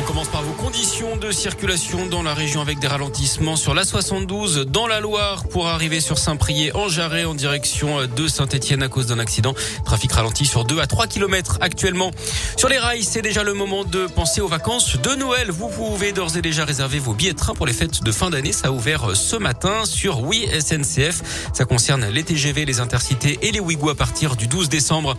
On commence par vos conditions de circulation dans la région avec des ralentissements sur la 72 dans la Loire pour arriver sur Saint-Priest en Jarret en direction de Saint-Etienne à cause d'un accident. Trafic ralenti sur 2 à 3 km actuellement. Sur les rails, c'est déjà le moment de penser aux vacances de Noël. Vous pouvez d'ores et déjà réserver vos billets de train pour les fêtes de fin d'année. Ça a ouvert ce matin sur Oui SNCF. Ça concerne les TGV, les Intercités et les Ouigo à partir du 12 décembre.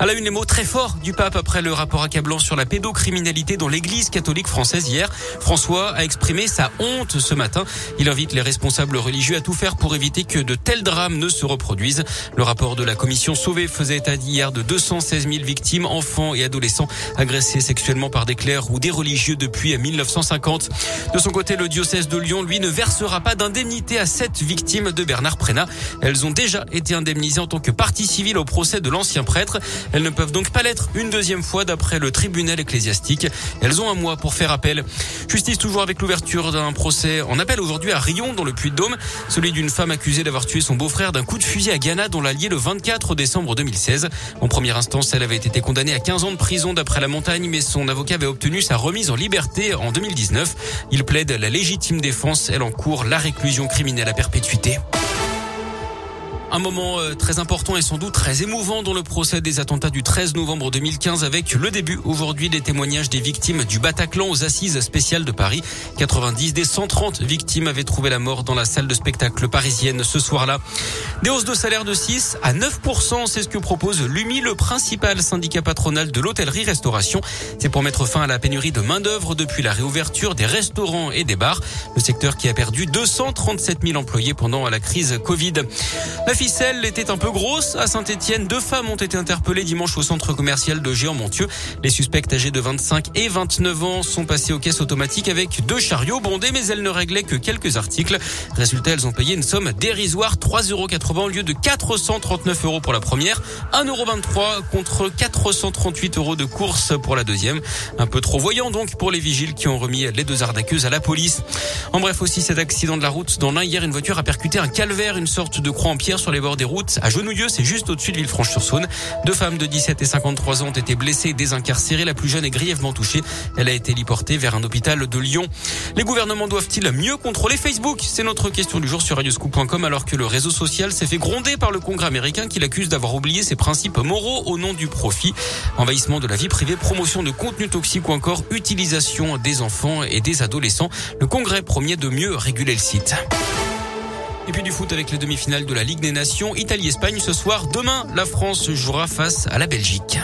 À la une, les mots très forts du pape après le rapport accablant sur la pédocriminalité dans l'église française hier. François a exprimé sa honte ce matin. Il invite les responsables religieux à tout faire pour éviter que de tels drames ne se reproduisent. Le rapport de la commission Sauvé faisait état hier de 216 000 victimes, enfants et adolescents agressés sexuellement par des clercs ou des religieux depuis 1950. De son côté, le diocèse de Lyon, lui, ne versera pas d'indemnité à sept victimes de Bernard Prénat. Elles ont déjà été indemnisées en tant que partie civile au procès de l'ancien prêtre. Elles ne peuvent donc pas l'être une deuxième fois d'après le tribunal ecclésiastique. Elles ont un pour faire appel. Justice toujours avec l'ouverture d'un procès en appel aujourd'hui à Rion dans le Puy-de-Dôme, celui d'une femme accusée d'avoir tué son beau-frère d'un coup de fusil à Ghana dans l'Allier le 24 décembre 2016. En première instance, elle avait été condamnée à 15 ans de prison d'après la montagne, mais son avocat avait obtenu sa remise en liberté en 2019. Il plaide la légitime défense, elle encourt la réclusion criminelle à perpétuité. Un moment euh, très important et sans doute très émouvant dans le procès des attentats du 13 novembre 2015 avec le début aujourd'hui des témoignages des victimes du Bataclan aux assises spéciales de Paris. 90 des 130 victimes avaient trouvé la mort dans la salle de spectacle parisienne ce soir-là. Des hausses de salaire de 6 à 9%, c'est ce que propose l'UMI, le principal syndicat patronal de l'hôtellerie-restauration. C'est pour mettre fin à la pénurie de main-d'œuvre depuis la réouverture des restaurants et des bars. Le secteur qui a perdu 237 000 employés pendant la crise Covid. Ficelle était un peu grosse. À Saint-Etienne, deux femmes ont été interpellées dimanche au centre commercial de Géant-Montieux. Les suspects âgés de 25 et 29 ans sont passés aux caisses automatiques avec deux chariots bondés, mais elles ne réglaient que quelques articles. Résultat, elles ont payé une somme dérisoire, 3,80 euros au lieu de 439 euros pour la première, 1,23 euros contre 438 euros de course pour la deuxième. Un peu trop voyant donc pour les vigiles qui ont remis les deux arnaqueuses à la police. En bref aussi cet accident de la route dans l'un hier, une voiture a percuté un calvaire, une sorte de croix en pierre sur les bords des routes à Genouilleux, c'est juste au-dessus de Villefranche-sur-Saône. Deux femmes de 17 et 53 ans ont été blessées et désincarcérées. La plus jeune est grièvement touchée. Elle a été héliportée vers un hôpital de Lyon. Les gouvernements doivent-ils mieux contrôler Facebook? C'est notre question du jour sur radioscoop.com alors que le réseau social s'est fait gronder par le Congrès américain qui l'accuse d'avoir oublié ses principes moraux au nom du profit. Envahissement de la vie privée, promotion de contenu toxique ou encore utilisation des enfants et des adolescents. Le Congrès promet de mieux réguler le site. Et puis du foot avec les demi-finales de la Ligue des Nations, Italie-Espagne ce soir. Demain, la France jouera face à la Belgique.